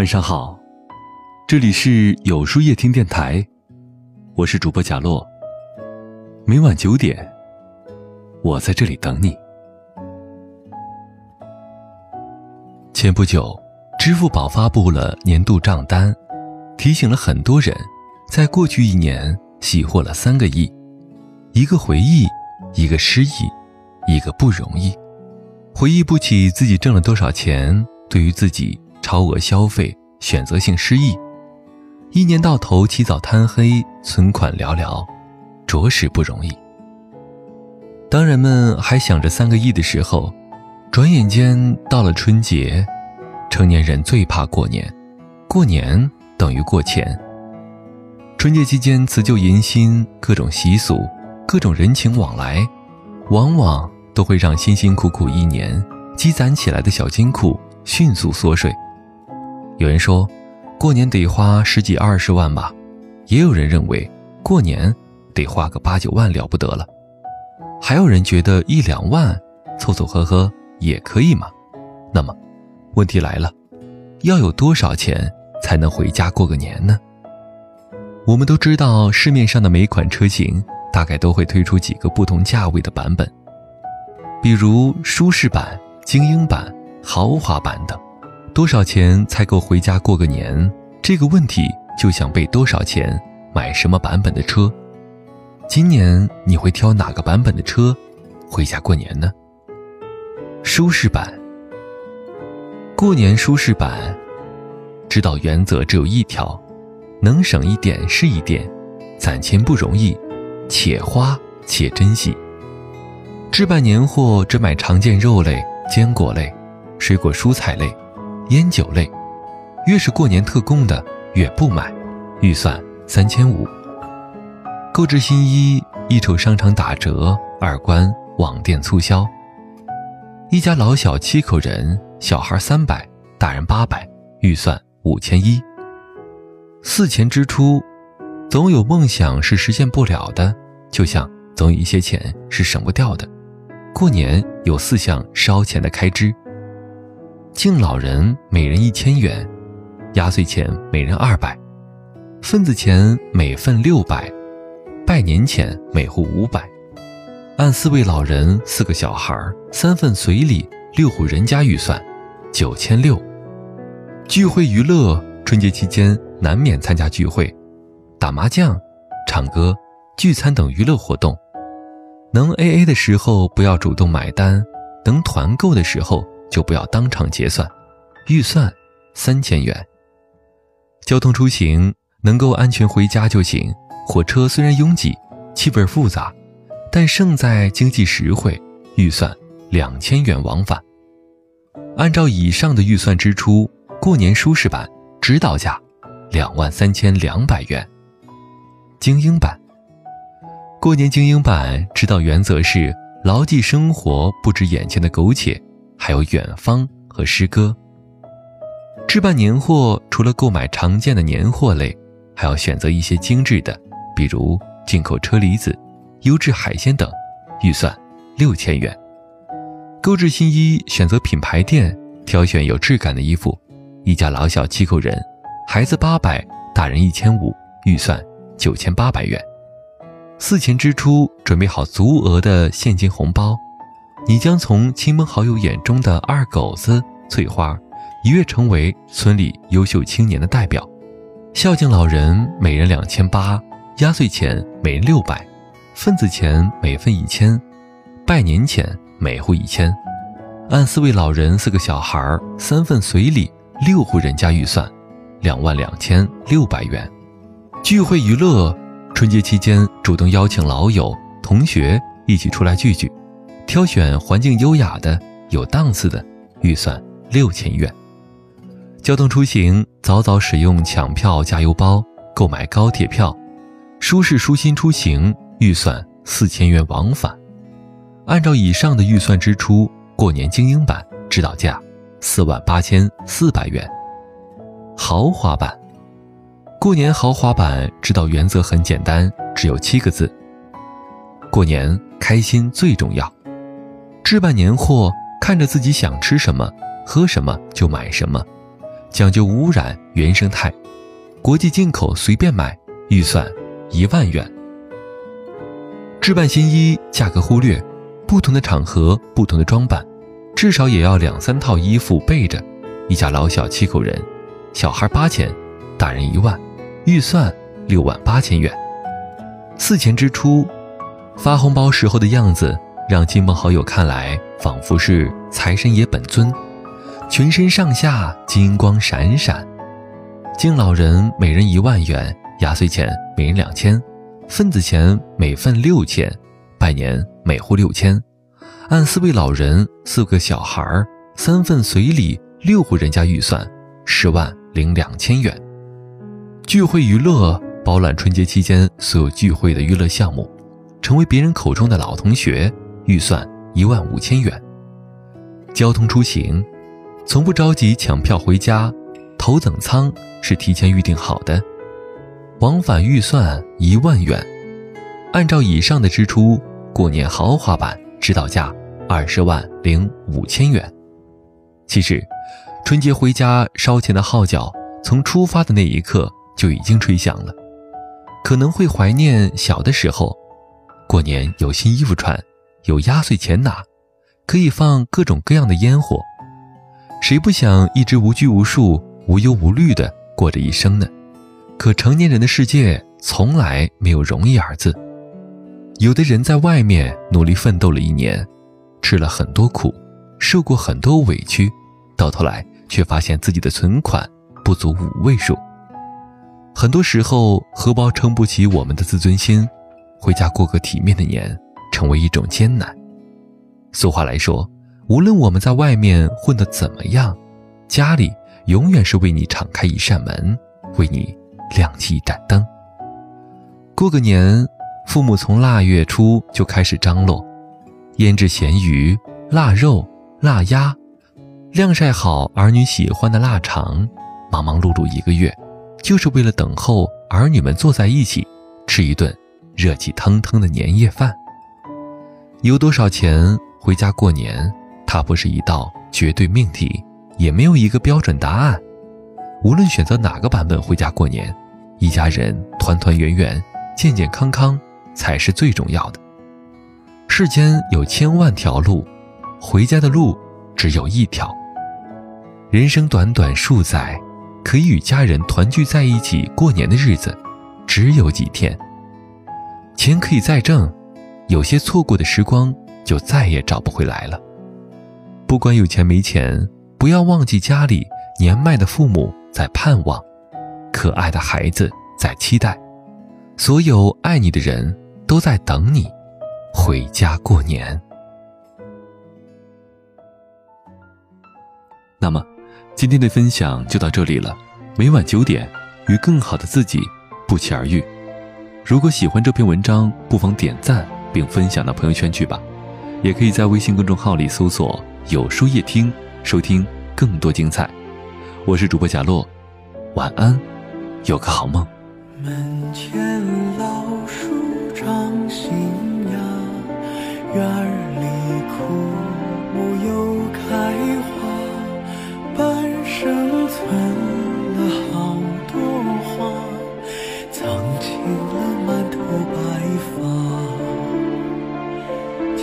晚上好，这里是有书夜听电台，我是主播贾洛。每晚九点，我在这里等你。前不久，支付宝发布了年度账单，提醒了很多人，在过去一年喜获了三个亿：一个回忆，一个失忆，一个不容易。回忆不起自己挣了多少钱，对于自己超额消费、选择性失忆，一年到头起早贪黑，存款寥寥，着实不容易。当人们还想着三个亿的时候，转眼间到了春节。成年人最怕过年，过年等于过钱。春节期间辞旧迎新，各种习俗，各种人情往来，往往。都会让辛辛苦苦一年积攒起来的小金库迅速缩水。有人说，过年得花十几二十万吧；也有人认为，过年得花个八九万了不得了；还有人觉得一两万凑凑合合也可以嘛。那么，问题来了，要有多少钱才能回家过个年呢？我们都知道，市面上的每款车型大概都会推出几个不同价位的版本。比如舒适版、精英版、豪华版等，多少钱才够回家过个年？这个问题就像背多少钱买什么版本的车。今年你会挑哪个版本的车回家过年呢？舒适版。过年舒适版，指导原则只有一条：能省一点是一点，攒钱不容易，且花且珍惜。置办年货只买常见肉类、坚果类、水果蔬菜类、烟酒类，越是过年特供的越不买，预算三千五。购置新衣，一瞅商场打折，二观网店促销。一家老小七口人，小孩三百，大人八百，预算五千一。四钱支出，总有梦想是实现不了的，就像总有一些钱是省不掉的。过年有四项烧钱的开支：敬老人每人一千元，压岁钱每人二百，份子钱每份六百，拜年钱每户五百。按四位老人、四个小孩、三份随礼，六户人家预算九千六。聚会娱乐，春节期间难免参加聚会，打麻将、唱歌、聚餐等娱乐活动。能 A A 的时候不要主动买单，能团购的时候就不要当场结算，预算三千元。交通出行能够安全回家就行。火车虽然拥挤，气味复杂，但胜在经济实惠，预算两千元往返。按照以上的预算支出，过年舒适版指导价两万三千两百元，精英版。过年精英版指导原则是牢记生活不止眼前的苟且，还有远方和诗歌。置办年货除了购买常见的年货类，还要选择一些精致的，比如进口车厘子、优质海鲜等，预算六千元。购置新衣，选择品牌店，挑选有质感的衣服。一家老小七口人，孩子八百，大人一千五，预算九千八百元。四钱支出，准备好足额的现金红包，你将从亲朋好友眼中的二狗子翠花，一跃成为村里优秀青年的代表。孝敬老人，每人两千八，压岁钱每人六百，份子钱每份一千，拜年钱每户一千。按四位老人、四个小孩、三份随礼，六户人家预算两万两千六百元。聚会娱乐。春节期间，主动邀请老友、同学一起出来聚聚，挑选环境优雅的、有档次的，预算六千元。交通出行，早早使用抢票加油包购买高铁票，舒适舒心出行，预算四千元往返。按照以上的预算支出，过年精英版指导价四万八千四百元，豪华版。过年豪华版指导原则很简单，只有七个字：过年开心最重要。置办年货，看着自己想吃什么、喝什么就买什么，讲究无污染原生态，国际进口随便买，预算一万元。置办新衣价格忽略，不同的场合不同的装扮，至少也要两三套衣服备着。一家老小七口人，小孩八千，大人一万，预算六万八千元。四钱支出，发红包时候的样子，让亲朋好友看来仿佛是财神爷本尊，全身上下金光闪闪。敬老人每人一万元，压岁钱每人两千，份子钱每份六千，拜年每户六千，按四位老人、四个小孩三份随礼，六户人家预算十万零两千元。聚会娱乐。包揽春节期间所有聚会的娱乐项目，成为别人口中的老同学，预算一万五千元。交通出行，从不着急抢票回家，头等舱是提前预定好的。往返预算一万元，按照以上的支出，过年豪华版指导价二十万零五千元。其实，春节回家烧钱的号角从出发的那一刻就已经吹响了。可能会怀念小的时候，过年有新衣服穿，有压岁钱拿，可以放各种各样的烟火。谁不想一直无拘无束、无忧无虑地过着一生呢？可成年人的世界从来没有容易二字。有的人在外面努力奋斗了一年，吃了很多苦，受过很多委屈，到头来却发现自己的存款不足五位数。很多时候，荷包撑不起我们的自尊心，回家过个体面的年，成为一种艰难。俗话来说，无论我们在外面混得怎么样，家里永远是为你敞开一扇门，为你亮起一盏灯。过个年，父母从腊月初就开始张罗，腌制咸鱼、腊肉、腊鸭，晾晒好儿女喜欢的腊肠，忙忙碌碌一个月。就是为了等候儿女们坐在一起，吃一顿热气腾腾的年夜饭。有多少钱回家过年？它不是一道绝对命题，也没有一个标准答案。无论选择哪个版本回家过年，一家人团团圆圆、健健康康才是最重要的。世间有千万条路，回家的路只有一条。人生短短数载。可以与家人团聚在一起过年的日子，只有几天。钱可以再挣，有些错过的时光就再也找不回来了。不管有钱没钱，不要忘记家里年迈的父母在盼望，可爱的孩子在期待，所有爱你的人都在等你回家过年。那么。今天的分享就到这里了，每晚九点，与更好的自己不期而遇。如果喜欢这篇文章，不妨点赞并分享到朋友圈去吧。也可以在微信公众号里搜索“有书夜听”，收听更多精彩。我是主播贾洛，晚安，有个好梦。门前老树长新芽，院里枯木又开花。半生存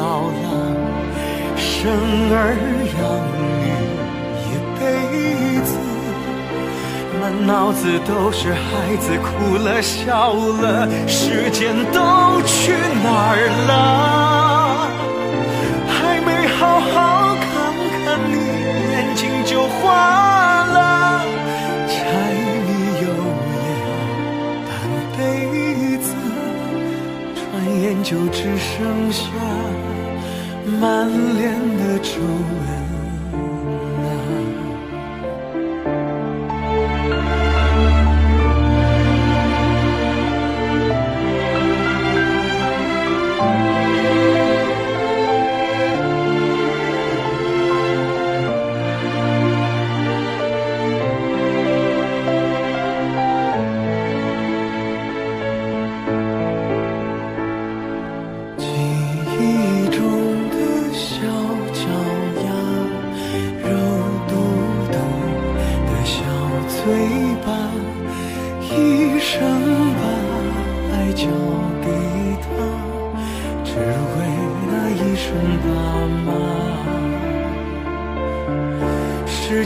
老了，生儿养女一辈子，满脑子都是孩子哭了笑了。时间都去哪儿了？